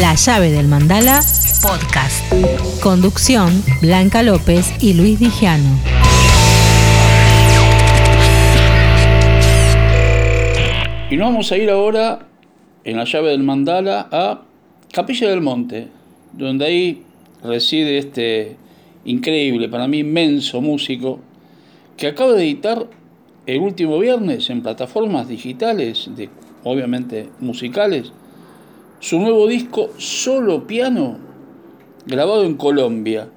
La llave del mandala podcast. Conducción Blanca López y Luis Dijano. Y nos vamos a ir ahora en la llave del mandala a Capilla del Monte, donde ahí reside este increíble, para mí inmenso músico, que acaba de editar el último viernes en plataformas digitales, de, obviamente musicales, su nuevo disco Solo Piano, grabado en Colombia.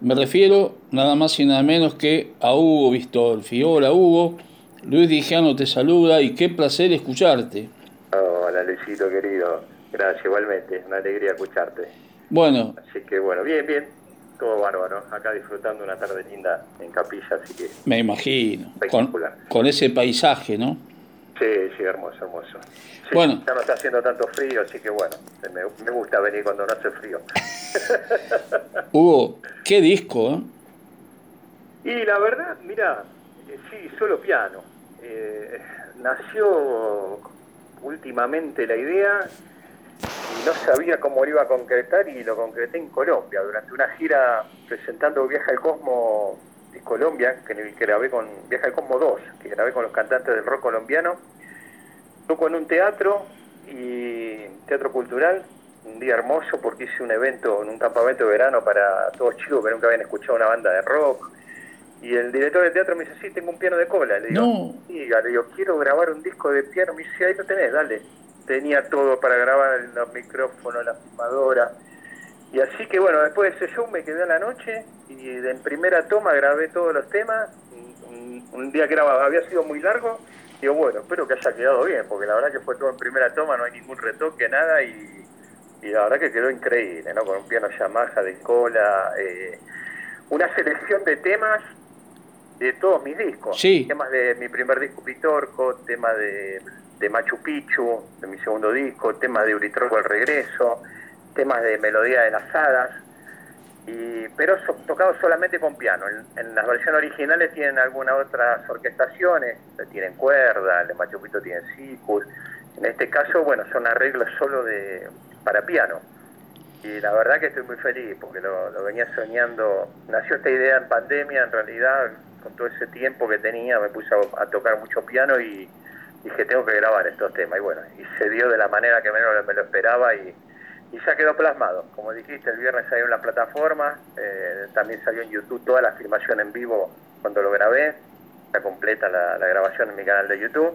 Me refiero nada más y nada menos que a Hugo Vistolfi. Hola Hugo, Luis Dijano te saluda y qué placer escucharte. Hola Luisito querido, gracias igualmente, una alegría escucharte. Bueno. Así que bueno, bien, bien, todo bárbaro, acá disfrutando una tarde linda en Capilla, así que... Me imagino, con, con ese paisaje, ¿no? Sí, sí, hermoso, hermoso. bueno. Ya no está haciendo tanto frío, así que bueno, me, gusta venir cuando no hace frío. Hugo, qué disco, ¿eh? Y la verdad, mira, eh, sí, solo piano. Eh, nació últimamente la idea y no sabía cómo lo iba a concretar y lo concreté en Colombia durante una gira presentando Viaje al Cosmo de Colombia, que grabé con Viaje al Cosmo 2, que grabé con los cantantes del rock colombiano. Toco en un teatro y teatro cultural, un día hermoso porque hice un evento, en un campamento de verano para todos chicos que nunca habían escuchado una banda de rock. Y el director del teatro me dice, sí, tengo un piano de cola. Le digo, no. sí, le digo, quiero grabar un disco de piano. Me dice, ahí lo tenés, dale tenía todo para grabar los micrófonos, la filmadora. Y así que bueno, después de ese show me quedé en la noche y en primera toma grabé todos los temas. Un, día que era, había sido muy largo, digo, bueno, espero que haya quedado bien, porque la verdad que fue todo en primera toma, no hay ningún retoque, nada, y, la verdad que quedó increíble, ¿no? Con un piano Yamaha de cola, eh, una selección de temas de todos mis discos. Temas de mi primer disco Pitorco, temas de de Machu Picchu, de mi segundo disco, temas de Uritroco el regreso, temas de Melodía de las Hadas, y, pero tocados solamente con piano. En, las versiones originales tienen algunas otras orquestaciones, tienen cuerda, el de Machu Picchu tienen sikus, en este caso, bueno, son arreglos solo de para piano. Y la verdad que estoy muy feliz porque lo, venía soñando. Nació esta idea en pandemia, en realidad, con todo ese tiempo que tenía, me puse a tocar mucho piano y, dije, tengo que grabar estos temas. Y bueno, y se dio de la manera que menos me lo esperaba y, y ya quedó plasmado. Como dijiste, el viernes salió en la plataforma, eh, también salió en YouTube toda la filmación en vivo cuando lo grabé, está completa la, grabación en mi canal de YouTube.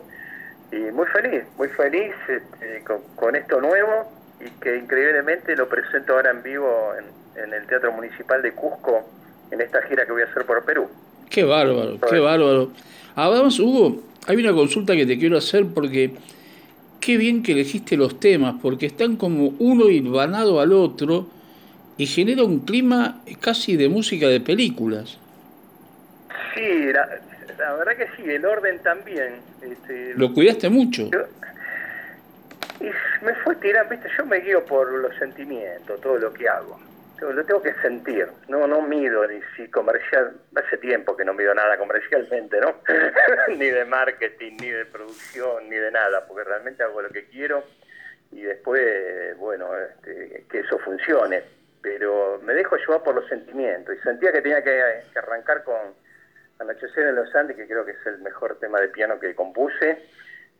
Y muy feliz, muy feliz este, con, esto nuevo y que increíblemente lo presento ahora en vivo en, en el Teatro Municipal de Cusco en esta gira que voy a hacer por Perú. Qué bárbaro, qué bárbaro. Además, Hugo, hay una consulta que te quiero hacer porque qué bien que elegiste los temas, porque están como uno hilvanado al otro y genera un clima casi de música de películas. Sí, la, verdad que sí, el orden también. Este, Lo cuidaste mucho. y me fue tirando, viste, yo me guío por los sentimientos, todo lo que hago lo tengo que sentir, no no mido ni si comercial, hace tiempo que no mido nada comercialmente, ¿no? ni de marketing, ni de producción, ni de nada, porque realmente hago lo que quiero y después, bueno, este, que eso funcione, pero me dejo llevar por los sentimientos y sentía que tenía que, arrancar con Anochecer en los Andes, que creo que es el mejor tema de piano que compuse,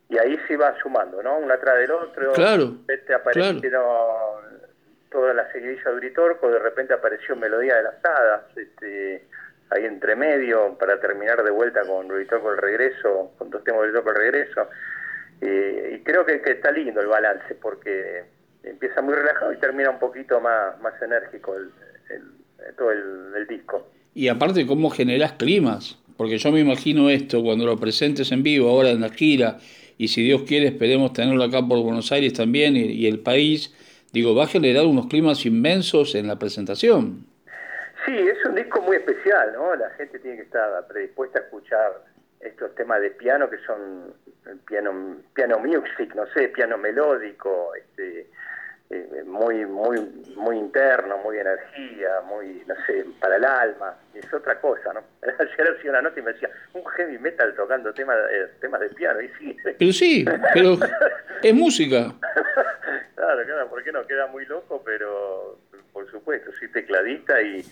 y ahí se iba sumando, ¿no? Uno atrás del otro, claro, este toda la seguidilla de Uritorco, de repente apareció Melodía de las Hadas, este, ahí entre medio, para terminar de vuelta con Uritorco el regreso, con dos temas de Uritorco el regreso. y creo que, está lindo el balance, porque empieza muy relajado y termina un poquito más, más enérgico el, todo el, disco. Y aparte, ¿cómo generas climas? Porque yo me imagino esto, cuando lo presentes en vivo, ahora en la gira, y si Dios quiere, esperemos tenerlo acá por Buenos Aires también y el país digo, va a generar unos climas inmensos en la presentación. Sí, es un disco muy especial, ¿no? La gente tiene que estar predispuesta a escuchar estos temas de piano que son piano piano music, no sé, piano melódico, este, eh, muy muy muy interno, muy energía, muy no sé, para el alma, es otra cosa, ¿no? Ayer hacía una nota y me decía, un heavy metal tocando temas temas de piano y sí. Pero sí, pero es música. claro, claro, ¿por qué no? Queda muy loco, pero por supuesto, soy tecladista y,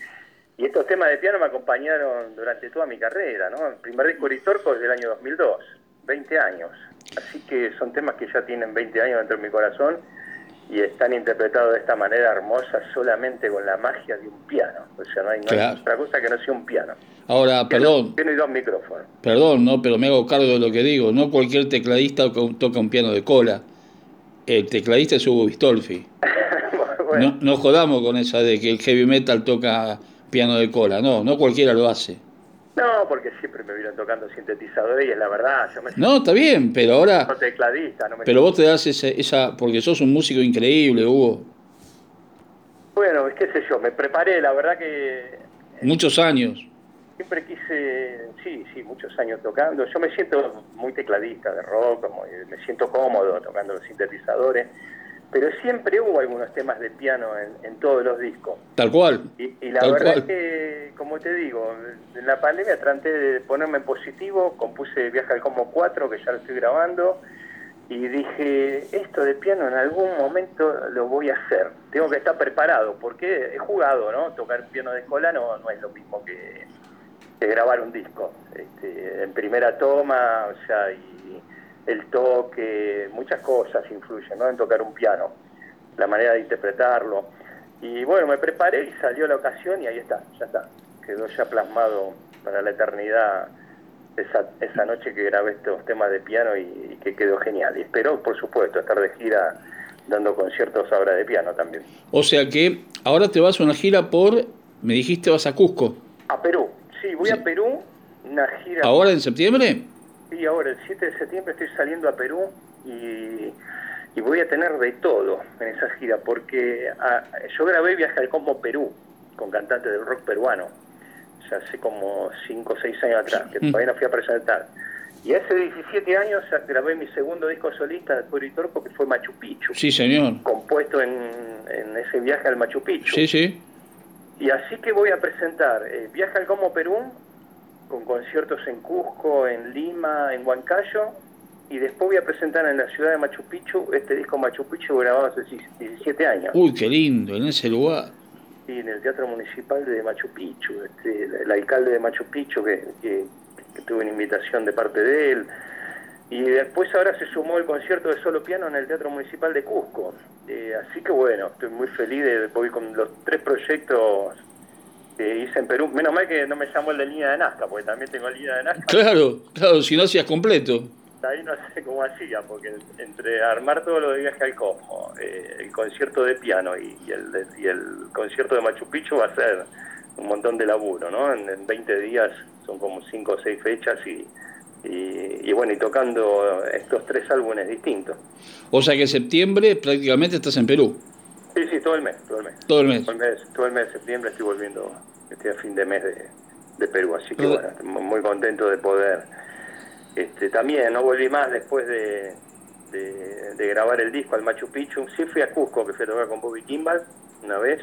y estos temas de piano me acompañaron durante toda mi carrera, ¿no? El primer disco Ritorco es del año 2002, 20 años. Así que son temas que ya tienen 20 años dentro de mi corazón y están interpretados de esta manera hermosa solamente con la magia de un piano. O sea, no hay, otra cosa que no sea un piano. Ahora, perdón. Tiene dos micrófonos. Perdón, ¿no? Pero me hago cargo de lo que digo. No cualquier tecladista toca un piano de cola. El tecladista es Hugo Bistolfi. no, no jodamos con esa de que el heavy metal toca piano de cola. No, no cualquiera lo hace. No, porque siempre me vieron tocando sintetizadores y es la verdad. Yo me no, está bien, pero ahora. No tecladista, no me pero vos te das esa, Porque sos un músico increíble, Hugo. Bueno, qué sé yo, me preparé, la verdad que. Muchos años. Siempre quise. Sí, sí, muchos años tocando. Yo me siento muy tecladista de rock, me siento cómodo tocando los sintetizadores pero siempre hubo algunos temas de piano en, todos los discos. Tal cual. Y, la verdad es que, como te digo, en la pandemia traté de ponerme en positivo, compuse Viaje al Como 4, que ya lo estoy grabando, y dije, esto de piano en algún momento lo voy a hacer. Tengo que estar preparado, porque he jugado, ¿no? Tocar piano de escuela no, no es lo mismo que, grabar un disco. Este, en primera toma, o sea, y el toque, muchas cosas influyen ¿no? en tocar un piano, la manera de interpretarlo. Y bueno, me preparé y salió la ocasión y ahí está, ya está. Quedó ya plasmado para la eternidad esa, esa noche que grabé estos temas de piano y, que quedó genial. Y espero, por supuesto, estar de gira dando conciertos ahora de piano también. O sea que ahora te vas a una gira por, me dijiste, vas a Cusco. A Perú, sí, voy a Perú, una gira. ¿Ahora en septiembre? Sí, ahora el 7 de septiembre estoy saliendo a Perú y, voy a tener de todo en esa gira, porque ah, yo grabé Viaje al Combo Perú con cantantes del rock peruano, ya hace como 5 o 6 años atrás, que todavía no fui a presentar. Y hace 17 años grabé mi segundo disco solista de Puerto Rico, que fue Machu Picchu. Sí, señor. Compuesto en, ese viaje al Machu Picchu. Sí, sí. Y así que voy a presentar eh, Viaje al Combo Perú con conciertos en Cusco, en Lima, en Huancayo, y después voy a presentar en la ciudad de Machu Picchu este disco Machu Picchu grabado hace 17 años. Uy, qué lindo, en ese lugar. Sí, en el Teatro Municipal de Machu Picchu, este, el alcalde de Machu Picchu, que, que, tuve una invitación de parte de él. Y después ahora se sumó el concierto de solo piano en el Teatro Municipal de Cusco. Eh, así que bueno, estoy muy feliz de voy con los tres proyectos que hice en Perú. Menos mal que no me llamó el de línea de Nazca, porque también tengo línea de Nazca. Claro, claro, si no hacías completo. Ahí no sé cómo hacía, porque entre armar todo lo de viaje al Cosmo, eh, el concierto de piano y, el, y el concierto de Machu Picchu va a ser un montón de laburo, ¿no? En, 20 días son como 5 o 6 fechas y, y, bueno, y tocando estos tres álbumes distintos. O sea que en septiembre prácticamente estás en Perú. Sí, sí, todo el mes, todo el mes. Todo el mes. Todo el mes, de septiembre estoy volviendo, estoy a fin de mes de, Perú, así que bueno, muy contento de poder. Este, también no volví más después de, de, grabar el disco al Machu Picchu. Sí fui a Cusco, que fui a tocar con Bobby Kimball una vez,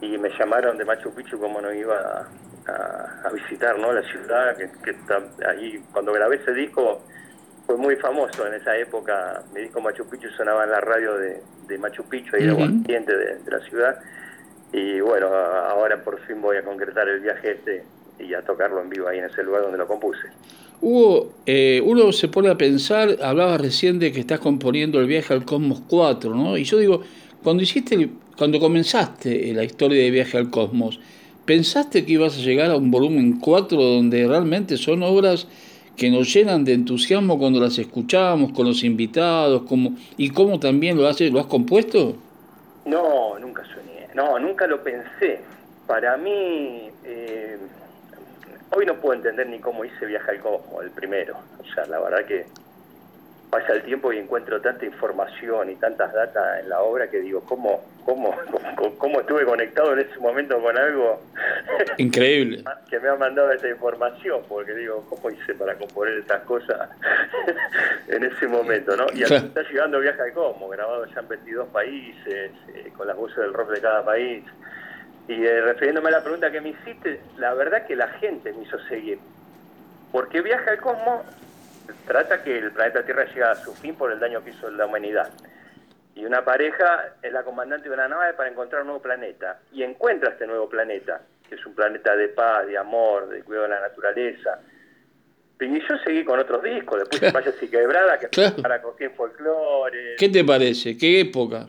y me llamaron de Machu Picchu como no iba a, visitar ¿no? la ciudad, que, que está ahí, cuando grabé ese disco fue muy famoso en esa época. Mi disco Machu Picchu sonaba en la radio de, Machu Picchu, ahí uh de, la ciudad. Y bueno, ahora por fin voy a concretar el viaje este y a tocarlo en vivo ahí en ese lugar donde lo compuse. Hugo, eh, uno se pone a pensar, hablabas recién de que estás componiendo el viaje al Cosmos 4, ¿no? Y yo digo, cuando hiciste, cuando comenzaste la historia de viaje al Cosmos, ¿pensaste que ibas a llegar a un volumen 4 donde realmente son obras que nos llenan de entusiasmo cuando las escuchamos con los invitados, como, y cómo también lo haces, lo has compuesto? No, nunca soñé, no, nunca lo pensé. Para mí, eh, hoy no puedo entender ni cómo hice Viaje al Cosmos, el primero. O sea, la verdad que pasa el tiempo y encuentro tanta información y tantas datas en la obra que digo, ¿cómo, cómo, cómo, estuve conectado en ese momento con algo increíble que me ha mandado esta información? Porque digo, ¿cómo hice para componer estas cosas en ese momento? ¿no? Y está llegando Viaje al Cosmo, grabado ya en 22 países, eh, con las voces del rock de cada país. Y eh, refiriéndome a la pregunta que me hiciste, la verdad que la gente me hizo seguir. Porque Viaje al Cosmo trata que el planeta Tierra llegue a su fin por el daño que hizo la humanidad. y una pareja es la comandante de una nave para encontrar un nuevo planeta. Y encuentra este nuevo planeta, que es un planeta de paz, de amor, de cuidado de la naturaleza. Y yo seguí con otros discos, después claro. Valles y Quebrada, que claro. para Coquín Folklore. ¿Qué te parece? ¿Qué época?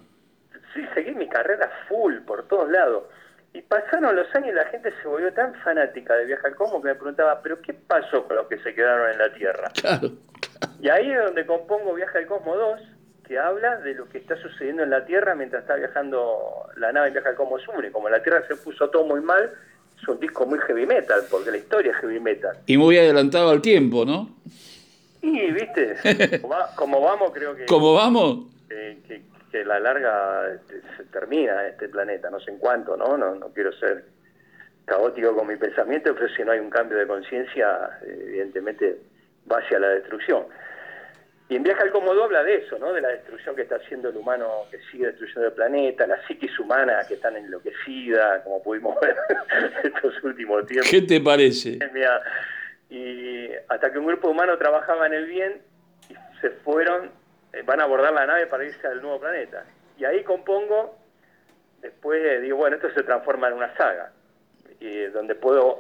Sí, seguí mi carrera full por todos lados. Y pasaron los años y la gente se volvió tan fanática de Viaja al Cosmo que me preguntaba, ¿pero qué pasó con los que se quedaron en la Tierra? Claro. Y ahí es donde compongo Viaja al Cosmo 2, que habla de lo que está sucediendo en la Tierra mientras está viajando la nave en Viaja al Cosmo Sur. Y como la Tierra se puso todo muy mal, es un disco muy heavy metal, porque la historia es heavy metal. Y muy adelantado al tiempo, ¿no? Y, viste, como, va, como vamos, creo que... ¿Cómo vamos? Que, que, que la larga este, se termina este planeta, no sé en cuánto, ¿no? No, no quiero ser caótico con mi pensamiento, pero si no hay un cambio de conciencia, evidentemente va hacia la destrucción. Y en Viaje al Cómodo habla de eso, ¿no? De la destrucción que está haciendo el humano, que sigue destruyendo el planeta, la psiquis humana que están enloquecida, como pudimos ver estos últimos tiempos. ¿Qué te parece? Y hasta que un grupo humano trabajaba en el bien y se fueron, van a abordar la nave para irse al nuevo planeta. Y ahí compongo, después digo, bueno, esto se transforma en una saga, y donde puedo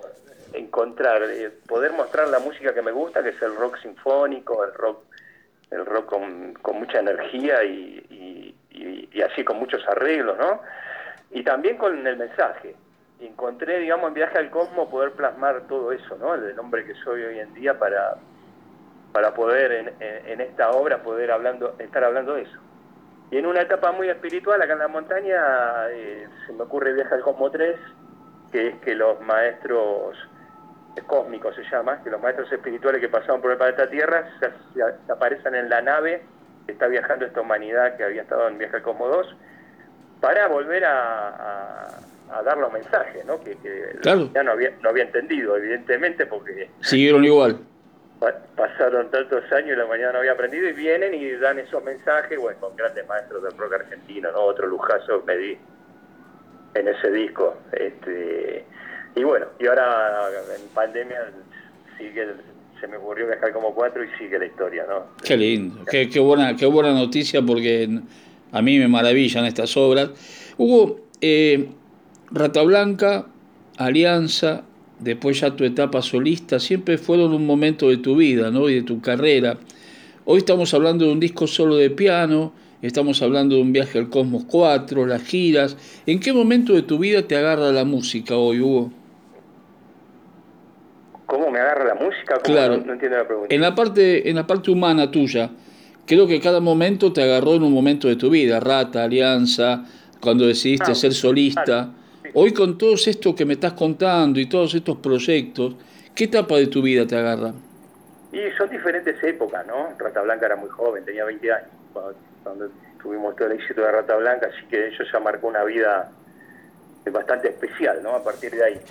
encontrar, eh, poder mostrar la música que me gusta, que es el rock sinfónico, el rock el rock con, mucha energía y, y, y, y, así con muchos arreglos, ¿no? Y también con el mensaje. Encontré, digamos, en Viaje al Cosmo poder plasmar todo eso, ¿no? El hombre que soy hoy en día para, para poder en, en, esta obra poder hablando, estar hablando de eso. Y en una etapa muy espiritual, acá en la montaña, eh, se me ocurre Viaje al Cosmo 3, que es que los maestros cósmico se llama, que los maestros espirituales que pasaron por el planeta Tierra se, se, se, aparecen en la nave que está viajando esta humanidad que había estado en Viaje al Cosmo 2 para volver a, a, a dar los mensajes, ¿no? que, que claro. ya no había, no había entendido, evidentemente, porque... Siguieron igual. Pasaron tantos años y la humanidad no había aprendido y vienen y dan esos mensajes, bueno, con grandes maestros del rock argentino, ¿no? Otro lujazo me di en ese disco. Este, y bueno, y ahora en pandemia sigue, se me ocurrió viajar como cuatro y sigue la historia, ¿no? Qué lindo, qué, qué, buena, qué buena noticia porque a mí me maravillan estas obras. Hugo, eh, Rata Blanca, Alianza, después ya tu etapa solista, siempre fueron un momento de tu vida, ¿no? Y de tu carrera. Hoy estamos hablando de un disco solo de piano, estamos hablando de un viaje al Cosmos 4, las giras. ¿En qué momento de tu vida te agarra la música hoy, Hugo? ¿Cómo me agarra la música? ¿Cómo claro. No, no, entiendo la pregunta. En la, parte, en la parte humana tuya, creo que cada momento te agarró en un momento de tu vida, Rata, Alianza, cuando decidiste ah, ser solista. Hoy con todos esto que me estás contando y todos estos proyectos, ¿qué etapa de tu vida te agarra? Y son diferentes épocas, ¿no? Rata Blanca era muy joven, tenía 20 años, cuando, tuvimos todo el éxito de Rata Blanca, así que eso ya marcó una vida bastante especial, ¿no? A partir de ahí.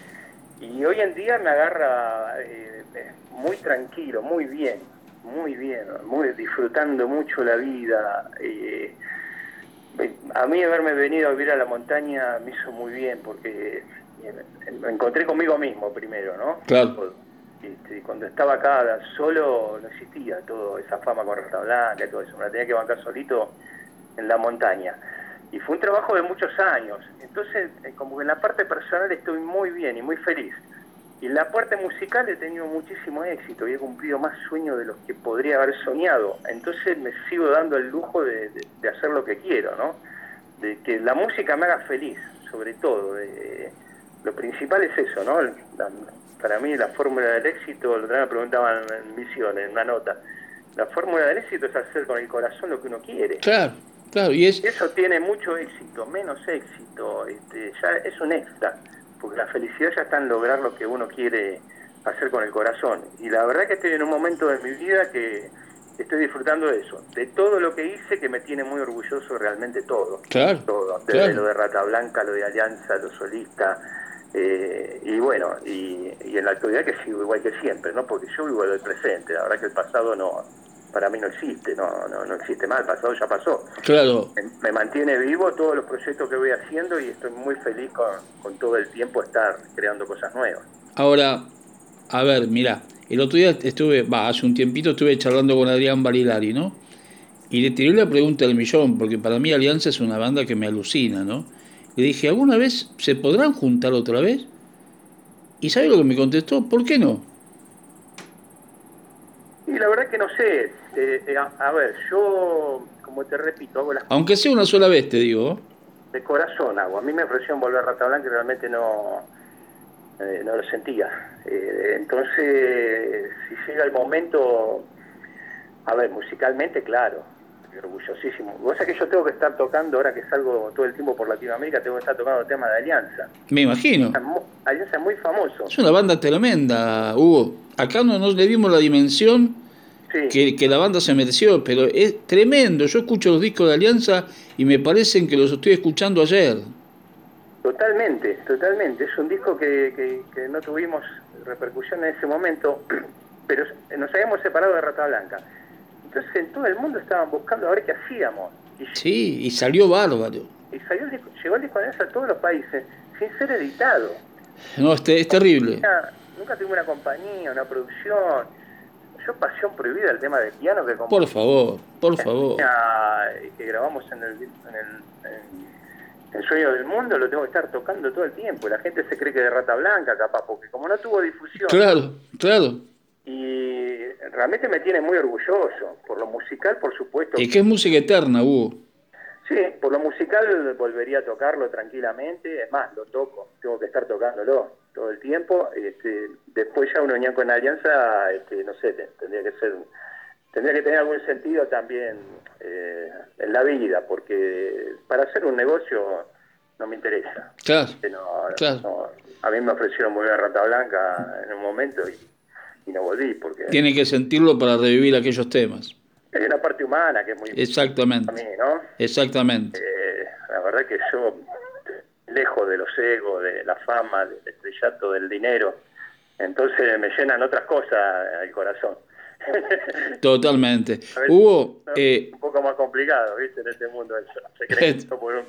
Y hoy en día me agarra eh, muy tranquilo, muy bien, muy bien, muy disfrutando mucho la vida. Eh, a mí haberme venido a vivir a la montaña me hizo muy bien porque me encontré conmigo mismo primero, ¿no? Claro. Este, cuando estaba acá solo no existía toda esa fama con Rata Blanca y todo eso, me la tenía que bancar solito en la montaña. Y fue un trabajo de muchos años. Entonces, eh, como que en la parte personal estoy muy bien y muy feliz. Y en la parte musical he tenido muchísimo éxito y he cumplido más sueños de los que podría haber soñado. Entonces me sigo dando el lujo de, de, de hacer lo que quiero, ¿no? De que la música me haga feliz, sobre todo. De, lo principal es eso, ¿no? La, para mí la fórmula del éxito, lo que me preguntaban en misión, en una nota, la fórmula del éxito es hacer con el corazón lo que uno quiere. Claro. Claro, y es... Eso tiene mucho éxito, menos éxito, este, ya es un extra, porque la felicidad ya está en lograr lo que uno quiere hacer con el corazón. Y la verdad que estoy en un momento de mi vida que estoy disfrutando de eso, de todo lo que hice que me tiene muy orgulloso realmente todo. Claro. Todo, desde claro. lo de Rata Blanca, lo de Alianza, lo solista. Eh, y bueno, y, y, en la actualidad que sigo igual que siempre, ¿no? Porque yo vivo del presente, la verdad que el pasado no, para mí no existe, no, no, no existe más, el pasado ya pasó. Claro. Me, me, mantiene vivo todos los proyectos que voy haciendo y estoy muy feliz con, con, todo el tiempo estar creando cosas nuevas. Ahora, a ver, mira, el otro día estuve, va, hace un tiempito estuve charlando con Adrián Barilari, ¿no? y le tiré la pregunta del millón, porque para mí Alianza es una banda que me alucina, ¿no? Le dije, ¿alguna vez se podrán juntar otra vez? ¿Y sabe lo que me contestó? ¿Por qué no? Y la verdad que no sé. Eh, eh, a, ver, yo, como te repito, hago las Aunque sea una sola vez, te digo. De corazón hago. A mí me ofrecieron volver a Rata Blanca y realmente no, eh, no lo sentía. entonces, si llega el momento, a ver, musicalmente, claro, orgullosísimo. Vos sabés que yo tengo que estar tocando, ahora que salgo todo el tiempo por Latinoamérica, tengo que estar tocando temas de Alianza. Me imagino. Alianza es muy famoso. Es una banda tremenda, Hugo. Acá no nos le dimos la dimensión que, que, la banda se mereció, pero es tremendo. Yo escucho los discos de Alianza y me parecen que los estoy escuchando ayer. Totalmente, totalmente. Es un disco que, que no tuvimos repercusión en ese momento, pero nos habíamos separado de Rata Blanca entonces en todo el mundo estaban buscando a ver qué hacíamos. sí, y salió bárbaro. Y salió llegó el disco a todos los países, sin ser editado. No, este, es terrible. Nunca, tuve una compañía, una producción. Yo pasión prohibida el tema del piano que Por favor, por favor. Que grabamos en el, en Sueño del Mundo lo tengo que estar tocando todo el tiempo. La gente se cree que de rata blanca, capaz, porque como no tuvo difusión. Claro, claro. Y realmente me tiene muy orgulloso. Por lo musical, por supuesto. ¿Y qué es música eterna, Hugo? Sí, por lo musical volvería a tocarlo tranquilamente. Es más, lo toco. Tengo que estar tocándolo todo el tiempo. Este, después ya una unión con Alianza, este, no sé, tendría que ser... Tendría que tener algún sentido también eh, en la vida, porque para hacer un negocio no me interesa. Claro. claro. a mí me ofrecieron muy bien Rata Blanca en un momento y y no volví. porque Tiene que sentirlo para revivir aquellos temas. Hay una parte humana que es muy Exactamente. A mí, ¿no? Exactamente. Eh, la verdad que yo, lejos de los egos, de la fama, del estrellato, del dinero, entonces me llenan otras cosas el corazón. Totalmente. Hugo... Eh, un poco más complicado, ¿viste? En este mundo. Se cree que por un,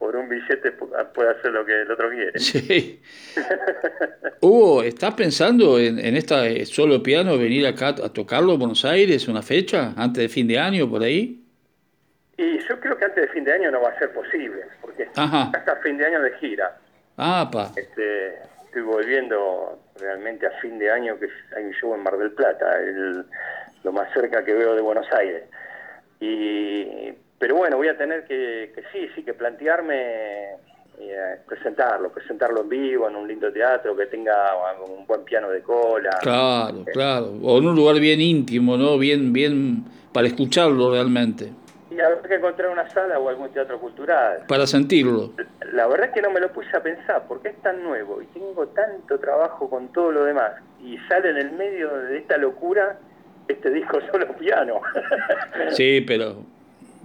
por un billete puede hacer lo que el otro quiere. Sí. Hugo, ¿estás pensando en, en esta eh, solo piano venir acá a tocarlo en Buenos Aires, una fecha, antes de fin de año, por ahí? Y yo creo que antes de fin de año no va a ser posible, porque hasta fin de año de gira. Ah, pa. Este, estoy volviendo realmente a fin de año, que hay un show en Mar del Plata, el, lo más cerca que veo de Buenos Aires. Y pero bueno, voy a tener que, sí, sí, que plantearme eh, presentarlo, presentarlo en vivo, en un lindo teatro, que tenga un buen piano de cola. Claro, eh, claro, o en un lugar bien íntimo, ¿no? Bien, bien, para escucharlo realmente. Y habrá que encontrar una sala o algún teatro cultural. Para sentirlo. La verdad es que no me lo puse a pensar, porque es tan nuevo y tengo tanto trabajo con todo lo demás, y sale en el medio de esta locura este disco solo piano. Sí, pero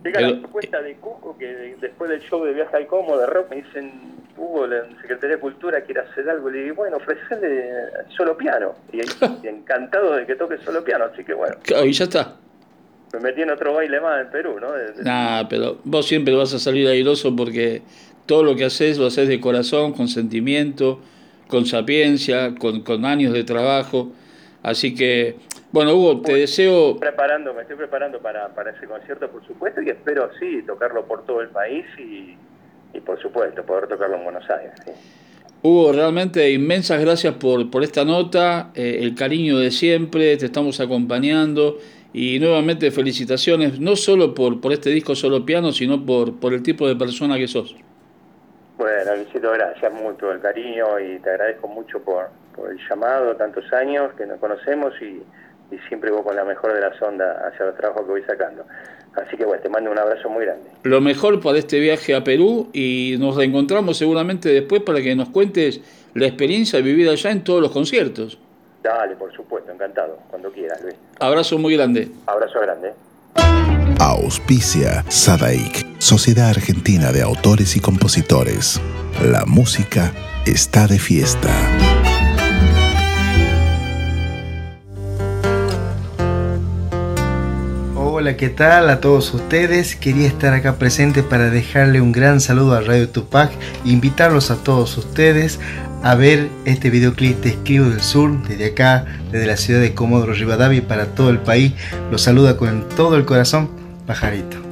Llega la propuesta de Cuco que después del show de Viaje al Como de rock me dicen, Hugo, la Secretaría de Cultura quiere hacer algo. Le digo, bueno, ofrecerle solo piano. Y, encantado de que toque solo piano, así que bueno. y ya está. Me metí en otro baile más en Perú, ¿no? Nah, pero vos siempre vas a salir airoso porque todo lo que haces lo haces de corazón, con sentimiento, con sapiencia, con, con años de trabajo. Así que bueno, Hugo, te deseo... Preparando, me estoy preparando para, para ese concierto, por supuesto, y espero, sí, tocarlo por todo el país y, y por supuesto, poder tocarlo en Buenos Aires. Hugo, realmente inmensas gracias por, por esta nota, eh, el cariño de siempre, te estamos acompañando y nuevamente felicitaciones, no solo por, por este disco solo piano, sino por, por el tipo de persona que sos. Bueno, Luisito, gracias mucho el cariño y te agradezco mucho por, por el llamado, tantos años que nos conocemos y y siempre voy con la mejor de la sonda hacia los trabajos que voy sacando. Así que bueno, te mando un abrazo muy grande. Lo mejor para este viaje a Perú y nos reencontramos seguramente después para que nos cuentes la experiencia vivida allá en todos los conciertos. Dale, por supuesto, encantado, cuando quieras, Luis. Abrazo muy grande. Abrazo grande. Auspicia Sadaik, Sociedad Argentina de Autores y Compositores. La música está de fiesta. Hola, ¿qué tal a todos ustedes? Quería estar acá presente para dejarle un gran saludo a Radio Tupac invitarlos a todos ustedes a ver este videoclip de Escribo del Sur desde acá, desde la ciudad de Comodoro Rivadavia para todo el país. Los saluda con todo el corazón Pajarito.